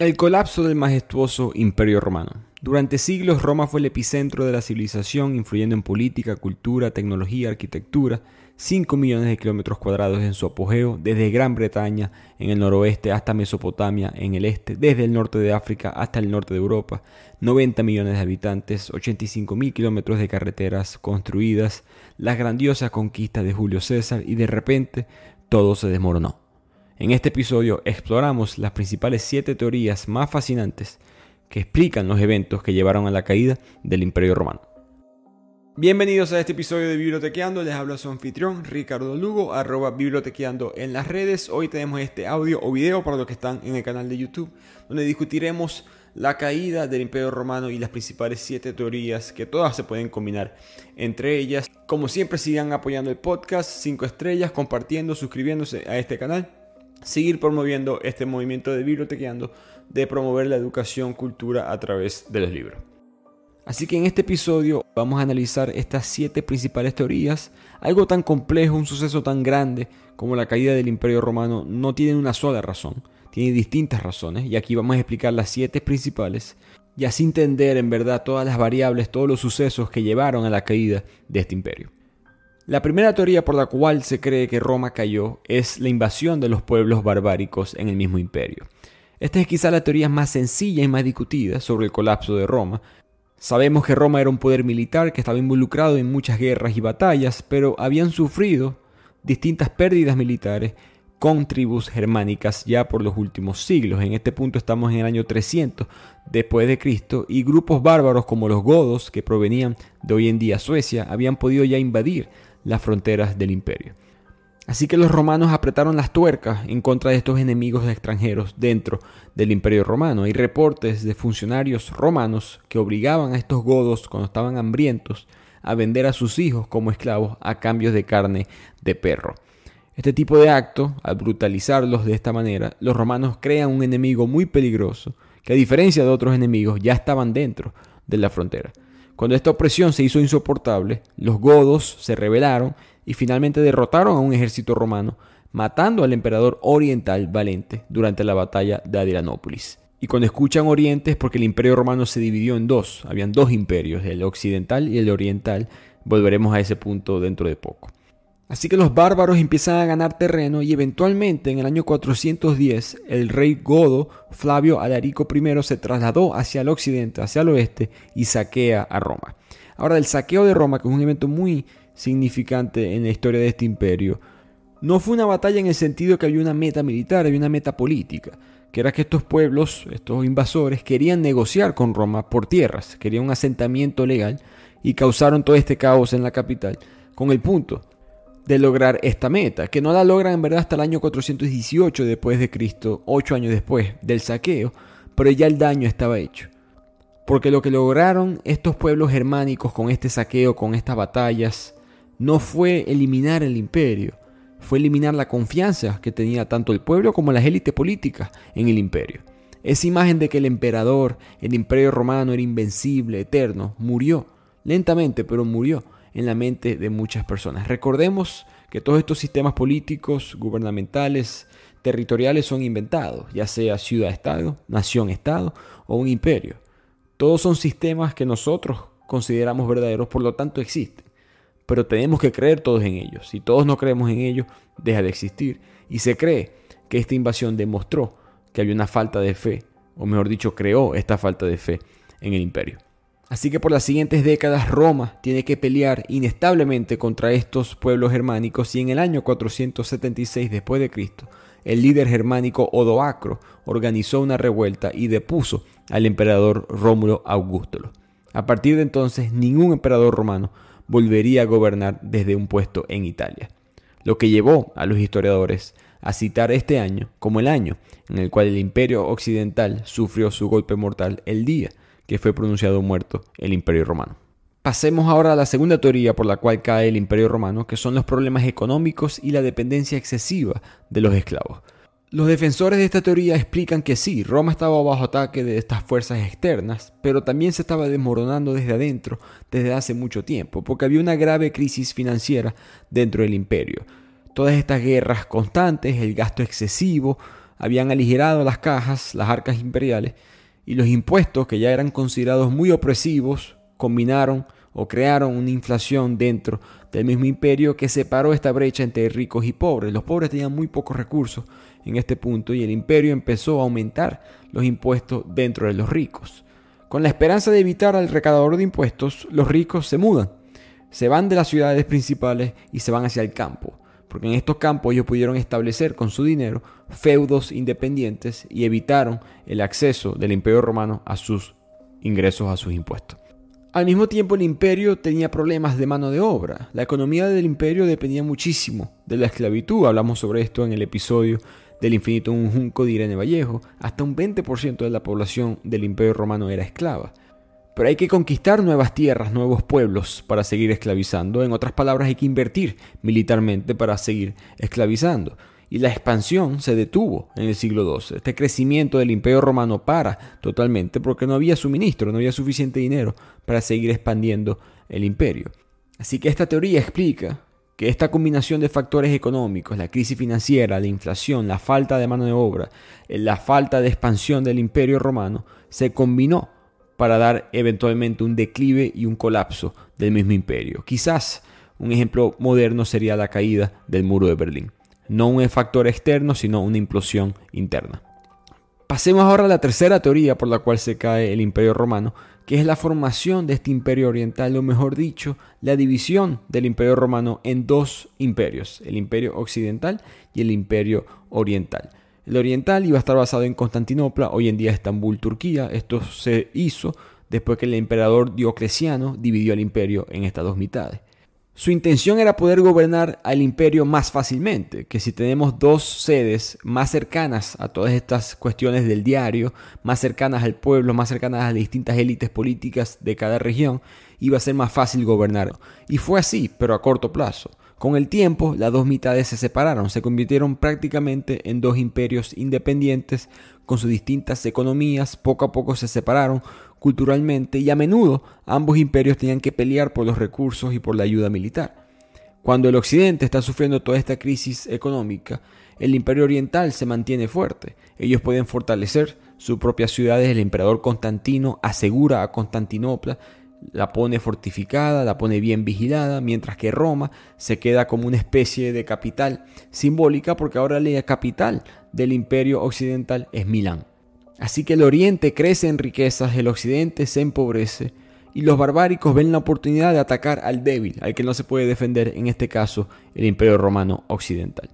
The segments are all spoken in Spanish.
El colapso del majestuoso Imperio Romano. Durante siglos Roma fue el epicentro de la civilización, influyendo en política, cultura, tecnología, arquitectura. 5 millones de kilómetros cuadrados en su apogeo, desde Gran Bretaña en el noroeste hasta Mesopotamia en el este, desde el norte de África hasta el norte de Europa, 90 millones de habitantes, 85 mil kilómetros de carreteras construidas, las grandiosas conquistas de Julio César y de repente todo se desmoronó. En este episodio exploramos las principales siete teorías más fascinantes que explican los eventos que llevaron a la caída del Imperio Romano. Bienvenidos a este episodio de Bibliotequeando, les habla su anfitrión Ricardo Lugo, arroba bibliotequeando en las redes. Hoy tenemos este audio o video para los que están en el canal de YouTube, donde discutiremos la caída del Imperio Romano y las principales siete teorías que todas se pueden combinar entre ellas. Como siempre sigan apoyando el podcast, 5 estrellas, compartiendo, suscribiéndose a este canal seguir promoviendo este movimiento de bibliotequeando de promover la educación, cultura a través de los libros. Así que en este episodio vamos a analizar estas siete principales teorías. Algo tan complejo, un suceso tan grande como la caída del Imperio Romano no tiene una sola razón, tiene distintas razones y aquí vamos a explicar las siete principales y así entender en verdad todas las variables, todos los sucesos que llevaron a la caída de este imperio. La primera teoría por la cual se cree que Roma cayó es la invasión de los pueblos barbáricos en el mismo imperio. Esta es quizá la teoría más sencilla y más discutida sobre el colapso de Roma. Sabemos que Roma era un poder militar que estaba involucrado en muchas guerras y batallas, pero habían sufrido distintas pérdidas militares con tribus germánicas ya por los últimos siglos. En este punto estamos en el año 300 después de Cristo y grupos bárbaros como los godos que provenían de hoy en día Suecia habían podido ya invadir las fronteras del imperio. Así que los romanos apretaron las tuercas en contra de estos enemigos extranjeros dentro del imperio romano. Hay reportes de funcionarios romanos que obligaban a estos godos cuando estaban hambrientos a vender a sus hijos como esclavos a cambio de carne de perro. Este tipo de acto, al brutalizarlos de esta manera, los romanos crean un enemigo muy peligroso que a diferencia de otros enemigos ya estaban dentro de la frontera. Cuando esta opresión se hizo insoportable, los godos se rebelaron y finalmente derrotaron a un ejército romano, matando al emperador oriental Valente durante la batalla de Adrianópolis. Y cuando escuchan Oriente es porque el imperio romano se dividió en dos, habían dos imperios, el occidental y el oriental, volveremos a ese punto dentro de poco. Así que los bárbaros empiezan a ganar terreno y eventualmente en el año 410 el rey godo Flavio Alarico I se trasladó hacia el occidente, hacia el oeste y saquea a Roma. Ahora el saqueo de Roma, que es un evento muy significante en la historia de este imperio, no fue una batalla en el sentido que había una meta militar, había una meta política, que era que estos pueblos, estos invasores, querían negociar con Roma por tierras, querían un asentamiento legal y causaron todo este caos en la capital, con el punto de lograr esta meta, que no la logran en verdad hasta el año 418 después de Cristo, ocho años después del saqueo, pero ya el daño estaba hecho. Porque lo que lograron estos pueblos germánicos con este saqueo, con estas batallas, no fue eliminar el imperio, fue eliminar la confianza que tenía tanto el pueblo como las élites políticas en el imperio. Esa imagen de que el emperador, el imperio romano era invencible, eterno, murió, lentamente, pero murió en la mente de muchas personas. Recordemos que todos estos sistemas políticos, gubernamentales, territoriales son inventados, ya sea ciudad-estado, nación-estado o un imperio. Todos son sistemas que nosotros consideramos verdaderos, por lo tanto existen. Pero tenemos que creer todos en ellos. Si todos no creemos en ellos, deja de existir. Y se cree que esta invasión demostró que había una falta de fe, o mejor dicho, creó esta falta de fe en el imperio. Así que por las siguientes décadas Roma tiene que pelear inestablemente contra estos pueblos germánicos y en el año 476 después de Cristo, el líder germánico Odoacro organizó una revuelta y depuso al emperador Rómulo Augusto. A partir de entonces, ningún emperador romano volvería a gobernar desde un puesto en Italia, lo que llevó a los historiadores a citar este año como el año en el cual el imperio occidental sufrió su golpe mortal el día que fue pronunciado muerto el Imperio Romano. Pasemos ahora a la segunda teoría por la cual cae el Imperio Romano, que son los problemas económicos y la dependencia excesiva de los esclavos. Los defensores de esta teoría explican que sí, Roma estaba bajo ataque de estas fuerzas externas, pero también se estaba desmoronando desde adentro desde hace mucho tiempo, porque había una grave crisis financiera dentro del imperio. Todas estas guerras constantes, el gasto excesivo, habían aligerado las cajas, las arcas imperiales, y los impuestos, que ya eran considerados muy opresivos, combinaron o crearon una inflación dentro del mismo imperio que separó esta brecha entre ricos y pobres. Los pobres tenían muy pocos recursos en este punto y el imperio empezó a aumentar los impuestos dentro de los ricos. Con la esperanza de evitar al recaudador de impuestos, los ricos se mudan, se van de las ciudades principales y se van hacia el campo, porque en estos campos ellos pudieron establecer con su dinero feudos independientes y evitaron el acceso del imperio romano a sus ingresos, a sus impuestos. Al mismo tiempo el imperio tenía problemas de mano de obra. La economía del imperio dependía muchísimo de la esclavitud. Hablamos sobre esto en el episodio del infinito un junco de Irene Vallejo. Hasta un 20% de la población del imperio romano era esclava. Pero hay que conquistar nuevas tierras, nuevos pueblos para seguir esclavizando. En otras palabras, hay que invertir militarmente para seguir esclavizando y la expansión se detuvo en el siglo XII. Este crecimiento del imperio romano para totalmente porque no había suministro, no había suficiente dinero para seguir expandiendo el imperio. Así que esta teoría explica que esta combinación de factores económicos, la crisis financiera, la inflación, la falta de mano de obra, la falta de expansión del imperio romano, se combinó para dar eventualmente un declive y un colapso del mismo imperio. Quizás un ejemplo moderno sería la caída del muro de Berlín no un factor externo, sino una implosión interna. Pasemos ahora a la tercera teoría por la cual se cae el imperio romano, que es la formación de este imperio oriental, o mejor dicho, la división del imperio romano en dos imperios, el imperio occidental y el imperio oriental. El oriental iba a estar basado en Constantinopla, hoy en día Estambul, Turquía. Esto se hizo después que el emperador Diocleciano dividió el imperio en estas dos mitades. Su intención era poder gobernar al imperio más fácilmente, que si tenemos dos sedes más cercanas a todas estas cuestiones del diario, más cercanas al pueblo, más cercanas a las distintas élites políticas de cada región, iba a ser más fácil gobernar. Y fue así, pero a corto plazo. Con el tiempo, las dos mitades se separaron, se convirtieron prácticamente en dos imperios independientes con sus distintas economías, poco a poco se separaron, culturalmente y a menudo ambos imperios tenían que pelear por los recursos y por la ayuda militar. Cuando el occidente está sufriendo toda esta crisis económica, el imperio oriental se mantiene fuerte. Ellos pueden fortalecer sus propias ciudades. El emperador Constantino asegura a Constantinopla, la pone fortificada, la pone bien vigilada, mientras que Roma se queda como una especie de capital simbólica porque ahora la capital del imperio occidental es Milán. Así que el oriente crece en riquezas, el occidente se empobrece y los barbáricos ven la oportunidad de atacar al débil, al que no se puede defender, en este caso el imperio romano occidental.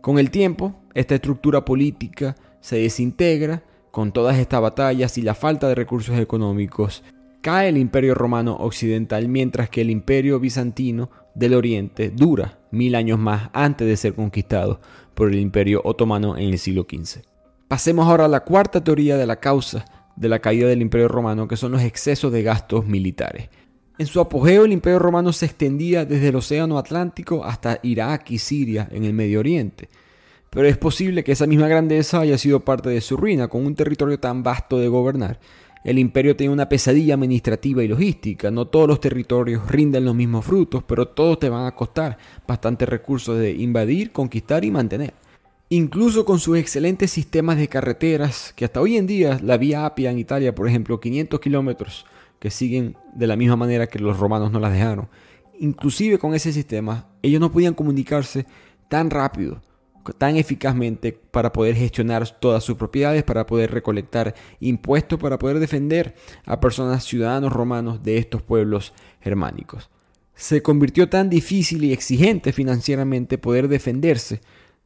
Con el tiempo, esta estructura política se desintegra con todas estas batallas y la falta de recursos económicos. Cae el imperio romano occidental mientras que el imperio bizantino del oriente dura mil años más antes de ser conquistado por el imperio otomano en el siglo XV. Pasemos ahora a la cuarta teoría de la causa de la caída del Imperio Romano, que son los excesos de gastos militares. En su apogeo el Imperio Romano se extendía desde el Océano Atlántico hasta Irak y Siria en el Medio Oriente. Pero es posible que esa misma grandeza haya sido parte de su ruina, con un territorio tan vasto de gobernar. El imperio tenía una pesadilla administrativa y logística. No todos los territorios rinden los mismos frutos, pero todos te van a costar bastantes recursos de invadir, conquistar y mantener. Incluso con sus excelentes sistemas de carreteras, que hasta hoy en día la vía Apia en Italia, por ejemplo, 500 kilómetros, que siguen de la misma manera que los romanos no las dejaron. Inclusive con ese sistema, ellos no podían comunicarse tan rápido, tan eficazmente para poder gestionar todas sus propiedades, para poder recolectar impuestos, para poder defender a personas, ciudadanos romanos de estos pueblos germánicos. Se convirtió tan difícil y exigente financieramente poder defenderse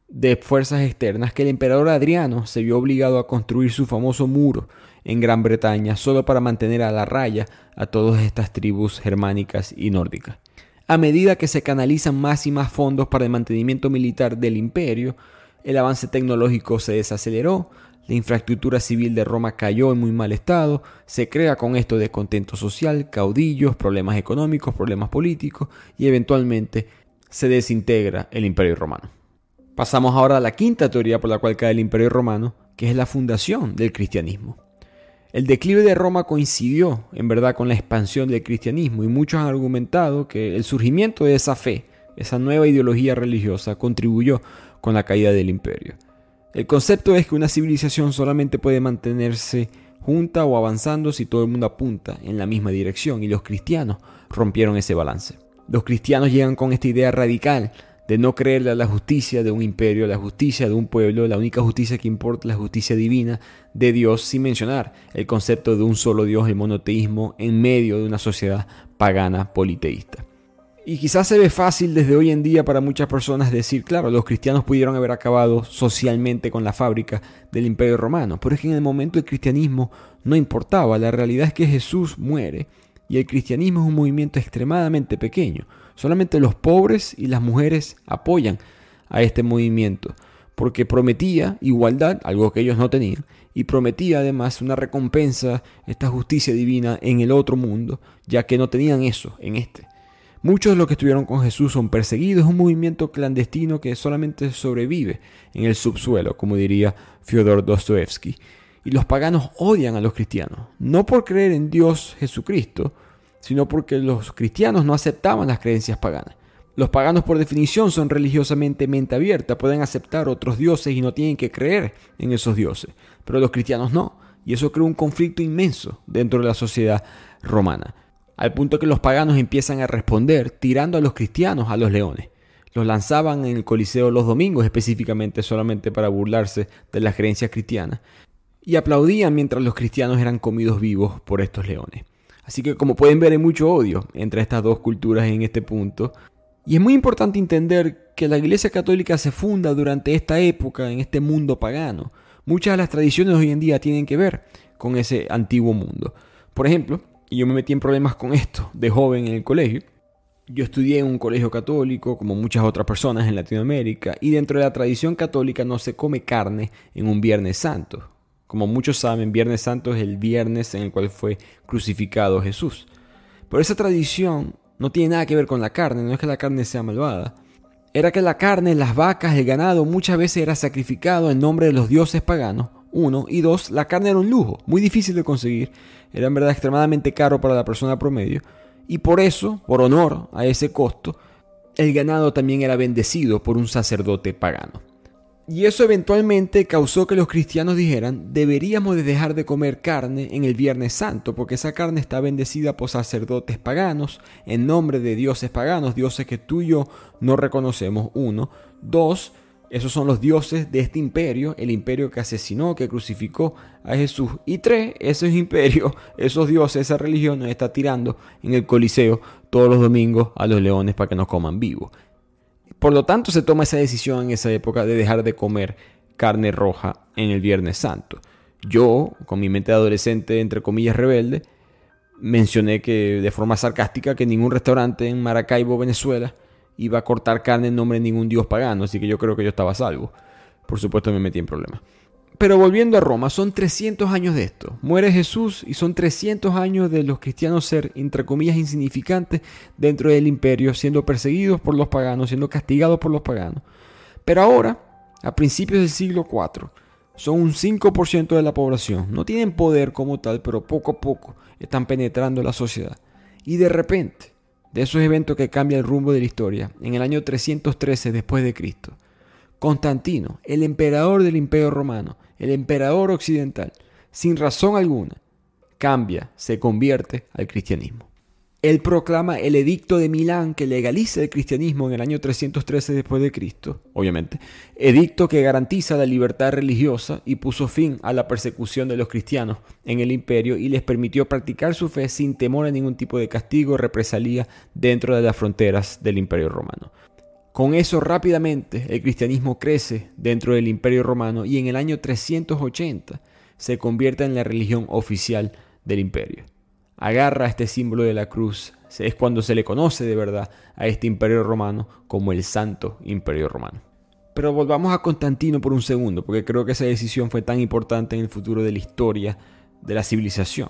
de fuerzas externas que el emperador Adriano se vio obligado a construir su famoso muro en Gran Bretaña solo para mantener a la raya a todas estas tribus germánicas y nórdicas. A medida que se canalizan más y más fondos para el mantenimiento militar del imperio, el avance tecnológico se desaceleró, la infraestructura civil de Roma cayó en muy mal estado, se crea con esto descontento social, caudillos, problemas económicos, problemas políticos y eventualmente se desintegra el imperio romano. Pasamos ahora a la quinta teoría por la cual cae el Imperio Romano, que es la fundación del cristianismo. El declive de Roma coincidió, en verdad, con la expansión del cristianismo y muchos han argumentado que el surgimiento de esa fe, esa nueva ideología religiosa, contribuyó con la caída del imperio. El concepto es que una civilización solamente puede mantenerse junta o avanzando si todo el mundo apunta en la misma dirección y los cristianos rompieron ese balance. Los cristianos llegan con esta idea radical de no creerle a la justicia de un imperio, la justicia de un pueblo, la única justicia que importa la justicia divina de Dios, sin mencionar el concepto de un solo Dios, el monoteísmo, en medio de una sociedad pagana politeísta. Y quizás se ve fácil desde hoy en día para muchas personas decir, claro, los cristianos pudieron haber acabado socialmente con la fábrica del imperio romano, pero es que en el momento el cristianismo no importaba, la realidad es que Jesús muere y el cristianismo es un movimiento extremadamente pequeño, solamente los pobres y las mujeres apoyan a este movimiento, porque prometía igualdad, algo que ellos no tenían, y prometía además una recompensa, esta justicia divina en el otro mundo, ya que no tenían eso en este. Muchos de los que estuvieron con Jesús son perseguidos, es un movimiento clandestino que solamente sobrevive en el subsuelo, como diría Fyodor Dostoevsky. Y los paganos odian a los cristianos, no por creer en Dios Jesucristo, sino porque los cristianos no aceptaban las creencias paganas. Los paganos por definición son religiosamente mente abierta, pueden aceptar otros dioses y no tienen que creer en esos dioses, pero los cristianos no, y eso crea un conflicto inmenso dentro de la sociedad romana al punto que los paganos empiezan a responder tirando a los cristianos a los leones. Los lanzaban en el Coliseo los domingos específicamente solamente para burlarse de las creencias cristianas y aplaudían mientras los cristianos eran comidos vivos por estos leones. Así que como pueden ver hay mucho odio entre estas dos culturas en este punto. Y es muy importante entender que la Iglesia Católica se funda durante esta época, en este mundo pagano. Muchas de las tradiciones hoy en día tienen que ver con ese antiguo mundo. Por ejemplo, y yo me metí en problemas con esto de joven en el colegio. Yo estudié en un colegio católico, como muchas otras personas en Latinoamérica, y dentro de la tradición católica no se come carne en un Viernes Santo. Como muchos saben, Viernes Santo es el viernes en el cual fue crucificado Jesús. Pero esa tradición no tiene nada que ver con la carne, no es que la carne sea malvada. Era que la carne, las vacas, el ganado muchas veces era sacrificado en nombre de los dioses paganos uno. Y dos, la carne era un lujo, muy difícil de conseguir. Era en verdad extremadamente caro para la persona promedio. Y por eso, por honor a ese costo, el ganado también era bendecido por un sacerdote pagano. Y eso eventualmente causó que los cristianos dijeran, deberíamos de dejar de comer carne en el Viernes Santo, porque esa carne está bendecida por sacerdotes paganos, en nombre de dioses paganos, dioses que tú y yo no reconocemos, uno. Dos, esos son los dioses de este imperio, el imperio que asesinó, que crucificó a Jesús. Y tres, esos imperios, esos dioses, esa religión nos está tirando en el Coliseo todos los domingos a los leones para que nos coman vivos. Por lo tanto, se toma esa decisión en esa época de dejar de comer carne roja en el Viernes Santo. Yo, con mi mente de adolescente, entre comillas, rebelde, mencioné que de forma sarcástica que ningún restaurante en Maracaibo, Venezuela, iba a cortar carne en nombre de ningún dios pagano, así que yo creo que yo estaba salvo. Por supuesto me metí en problemas. Pero volviendo a Roma, son 300 años de esto. Muere Jesús y son 300 años de los cristianos ser, entre comillas, insignificantes dentro del imperio, siendo perseguidos por los paganos, siendo castigados por los paganos. Pero ahora, a principios del siglo IV, son un 5% de la población. No tienen poder como tal, pero poco a poco están penetrando la sociedad. Y de repente, de esos eventos que cambian el rumbo de la historia, en el año 313 después de Cristo. Constantino, el emperador del Imperio Romano, el emperador occidental, sin razón alguna, cambia, se convierte al cristianismo. Él proclama el edicto de Milán que legaliza el cristianismo en el año 313 después de Cristo, obviamente, edicto que garantiza la libertad religiosa y puso fin a la persecución de los cristianos en el imperio y les permitió practicar su fe sin temor a ningún tipo de castigo o represalia dentro de las fronteras del imperio romano. Con eso rápidamente el cristianismo crece dentro del imperio romano y en el año 380 se convierte en la religión oficial del imperio agarra este símbolo de la cruz, es cuando se le conoce de verdad a este imperio romano como el Santo Imperio Romano. Pero volvamos a Constantino por un segundo, porque creo que esa decisión fue tan importante en el futuro de la historia de la civilización.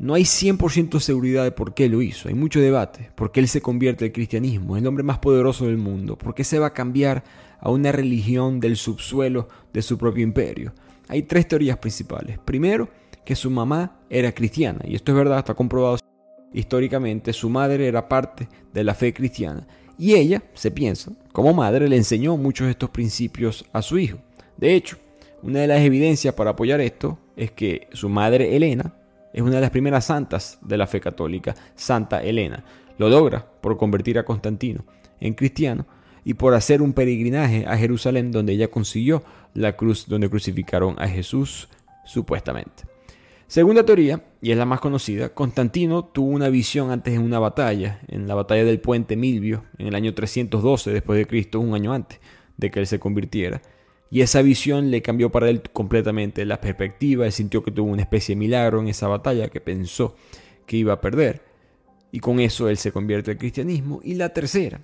No hay 100% seguridad de por qué lo hizo, hay mucho debate, por qué él se convierte al cristianismo, el hombre más poderoso del mundo, por qué se va a cambiar a una religión del subsuelo de su propio imperio. Hay tres teorías principales. Primero, que su mamá era cristiana, y esto es verdad, está comprobado históricamente, su madre era parte de la fe cristiana, y ella, se piensa, como madre le enseñó muchos de estos principios a su hijo. De hecho, una de las evidencias para apoyar esto es que su madre Elena es una de las primeras santas de la fe católica, Santa Elena. Lo logra por convertir a Constantino en cristiano y por hacer un peregrinaje a Jerusalén donde ella consiguió la cruz donde crucificaron a Jesús supuestamente. Segunda teoría, y es la más conocida, Constantino tuvo una visión antes en una batalla, en la batalla del puente Milvio, en el año 312 después de Cristo, un año antes de que él se convirtiera. Y esa visión le cambió para él completamente la perspectiva, él sintió que tuvo una especie de milagro en esa batalla que pensó que iba a perder. Y con eso él se convierte al cristianismo. Y la tercera,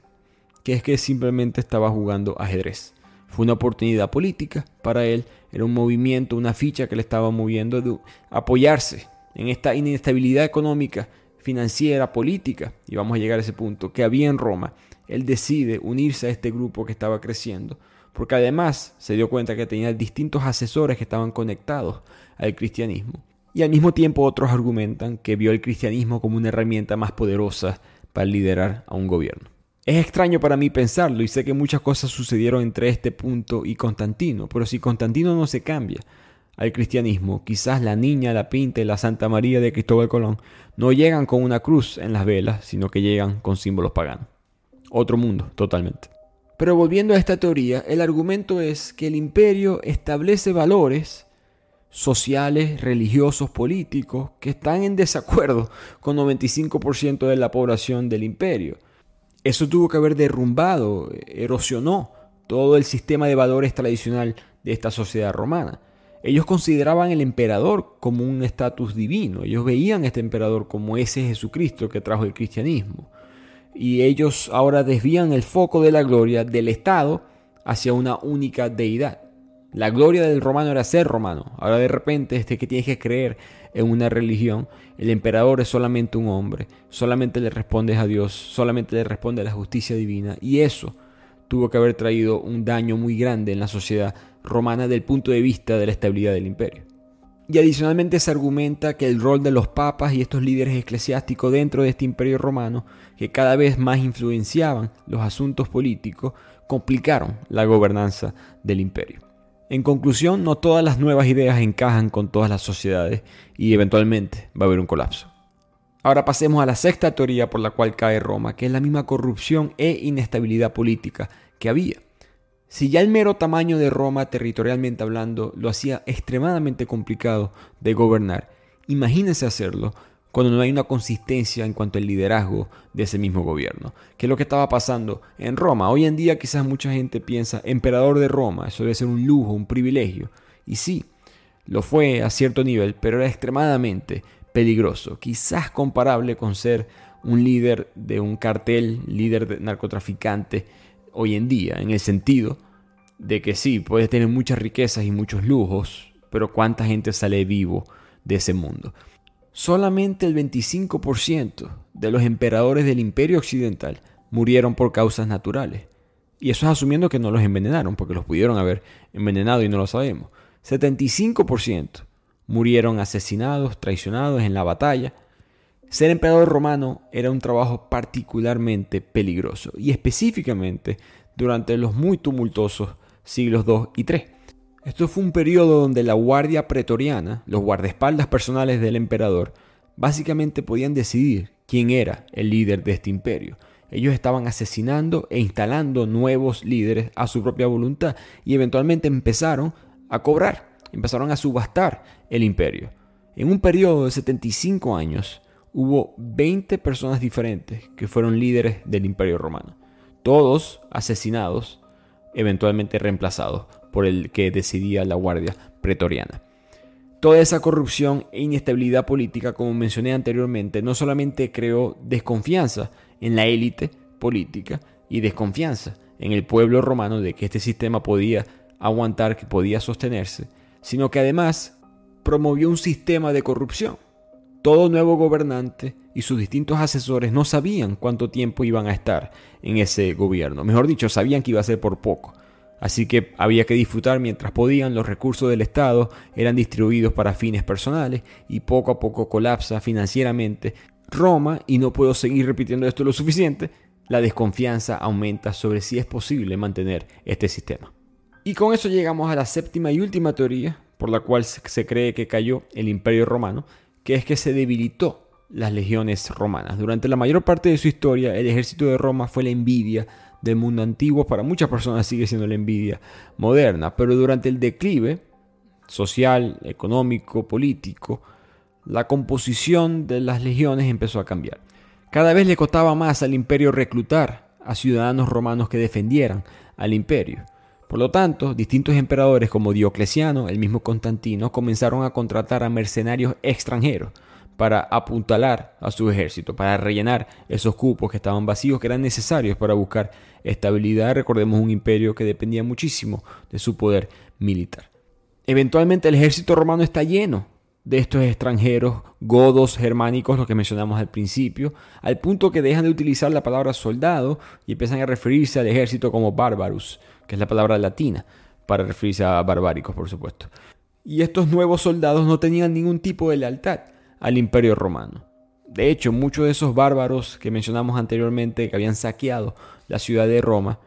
que es que simplemente estaba jugando ajedrez. Fue una oportunidad política para él, era un movimiento, una ficha que le estaba moviendo de apoyarse en esta inestabilidad económica, financiera, política, y vamos a llegar a ese punto, que había en Roma. Él decide unirse a este grupo que estaba creciendo, porque además se dio cuenta que tenía distintos asesores que estaban conectados al cristianismo. Y al mismo tiempo otros argumentan que vio el cristianismo como una herramienta más poderosa para liderar a un gobierno. Es extraño para mí pensarlo y sé que muchas cosas sucedieron entre este punto y Constantino, pero si Constantino no se cambia al cristianismo, quizás la niña, la pinta y la Santa María de Cristóbal Colón no llegan con una cruz en las velas, sino que llegan con símbolos paganos. Otro mundo, totalmente. Pero volviendo a esta teoría, el argumento es que el imperio establece valores sociales, religiosos, políticos, que están en desacuerdo con 95% de la población del imperio. Eso tuvo que haber derrumbado, erosionó todo el sistema de valores tradicional de esta sociedad romana. Ellos consideraban el emperador como un estatus divino, ellos veían a este emperador como ese Jesucristo que trajo el cristianismo. Y ellos ahora desvían el foco de la gloria del Estado hacia una única deidad. La gloria del romano era ser romano. Ahora de repente este que tienes que creer en una religión, el emperador es solamente un hombre, solamente le respondes a Dios, solamente le responde a la justicia divina y eso tuvo que haber traído un daño muy grande en la sociedad romana desde el punto de vista de la estabilidad del imperio. Y adicionalmente se argumenta que el rol de los papas y estos líderes eclesiásticos dentro de este imperio romano, que cada vez más influenciaban los asuntos políticos, complicaron la gobernanza del imperio. En conclusión, no todas las nuevas ideas encajan con todas las sociedades y eventualmente va a haber un colapso. Ahora pasemos a la sexta teoría por la cual cae Roma, que es la misma corrupción e inestabilidad política que había. Si ya el mero tamaño de Roma territorialmente hablando lo hacía extremadamente complicado de gobernar, imagínense hacerlo cuando no hay una consistencia en cuanto al liderazgo de ese mismo gobierno. ¿Qué es lo que estaba pasando en Roma? Hoy en día quizás mucha gente piensa, emperador de Roma, eso debe ser un lujo, un privilegio. Y sí, lo fue a cierto nivel, pero era extremadamente peligroso, quizás comparable con ser un líder de un cartel, líder de narcotraficante hoy en día, en el sentido de que sí, puedes tener muchas riquezas y muchos lujos, pero ¿cuánta gente sale vivo de ese mundo? solamente el 25% de los emperadores del imperio occidental murieron por causas naturales. Y eso es asumiendo que no los envenenaron, porque los pudieron haber envenenado y no lo sabemos. 75% murieron asesinados, traicionados en la batalla. Ser emperador romano era un trabajo particularmente peligroso, y específicamente durante los muy tumultuosos siglos II y III. Esto fue un periodo donde la guardia pretoriana, los guardaespaldas personales del emperador, básicamente podían decidir quién era el líder de este imperio. Ellos estaban asesinando e instalando nuevos líderes a su propia voluntad y eventualmente empezaron a cobrar, empezaron a subastar el imperio. En un periodo de 75 años hubo 20 personas diferentes que fueron líderes del imperio romano, todos asesinados, eventualmente reemplazados por el que decidía la Guardia Pretoriana. Toda esa corrupción e inestabilidad política, como mencioné anteriormente, no solamente creó desconfianza en la élite política y desconfianza en el pueblo romano de que este sistema podía aguantar, que podía sostenerse, sino que además promovió un sistema de corrupción. Todo nuevo gobernante y sus distintos asesores no sabían cuánto tiempo iban a estar en ese gobierno. Mejor dicho, sabían que iba a ser por poco. Así que había que disfrutar mientras podían, los recursos del Estado eran distribuidos para fines personales y poco a poco colapsa financieramente Roma, y no puedo seguir repitiendo esto lo suficiente, la desconfianza aumenta sobre si es posible mantener este sistema. Y con eso llegamos a la séptima y última teoría por la cual se cree que cayó el imperio romano, que es que se debilitó las legiones romanas. Durante la mayor parte de su historia, el ejército de Roma fue la envidia del mundo antiguo, para muchas personas sigue siendo la envidia moderna, pero durante el declive social, económico, político, la composición de las legiones empezó a cambiar. Cada vez le costaba más al imperio reclutar a ciudadanos romanos que defendieran al imperio. Por lo tanto, distintos emperadores como Diocleciano, el mismo Constantino, comenzaron a contratar a mercenarios extranjeros para apuntalar a su ejército, para rellenar esos cupos que estaban vacíos, que eran necesarios para buscar estabilidad. Recordemos un imperio que dependía muchísimo de su poder militar. Eventualmente el ejército romano está lleno de estos extranjeros godos germánicos, lo que mencionamos al principio, al punto que dejan de utilizar la palabra soldado y empiezan a referirse al ejército como barbarus, que es la palabra latina para referirse a barbáricos, por supuesto. Y estos nuevos soldados no tenían ningún tipo de lealtad al imperio romano. De hecho, muchos de esos bárbaros que mencionamos anteriormente, que habían saqueado la ciudad de Roma,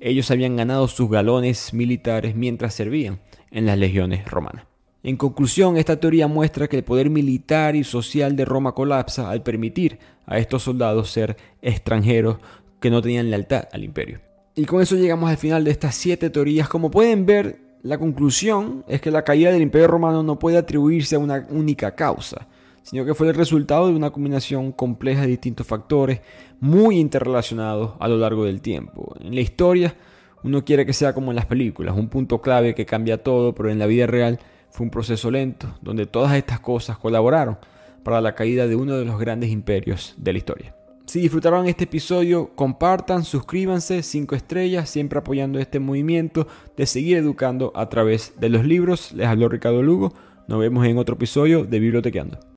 ellos habían ganado sus galones militares mientras servían en las legiones romanas. En conclusión, esta teoría muestra que el poder militar y social de Roma colapsa al permitir a estos soldados ser extranjeros que no tenían lealtad al imperio. Y con eso llegamos al final de estas siete teorías. Como pueden ver, la conclusión es que la caída del imperio romano no puede atribuirse a una única causa, sino que fue el resultado de una combinación compleja de distintos factores muy interrelacionados a lo largo del tiempo. En la historia, uno quiere que sea como en las películas, un punto clave que cambia todo, pero en la vida real fue un proceso lento, donde todas estas cosas colaboraron para la caída de uno de los grandes imperios de la historia. Si disfrutaron este episodio, compartan, suscríbanse, 5 estrellas, siempre apoyando este movimiento de seguir educando a través de los libros. Les habló Ricardo Lugo. Nos vemos en otro episodio de Bibliotequeando.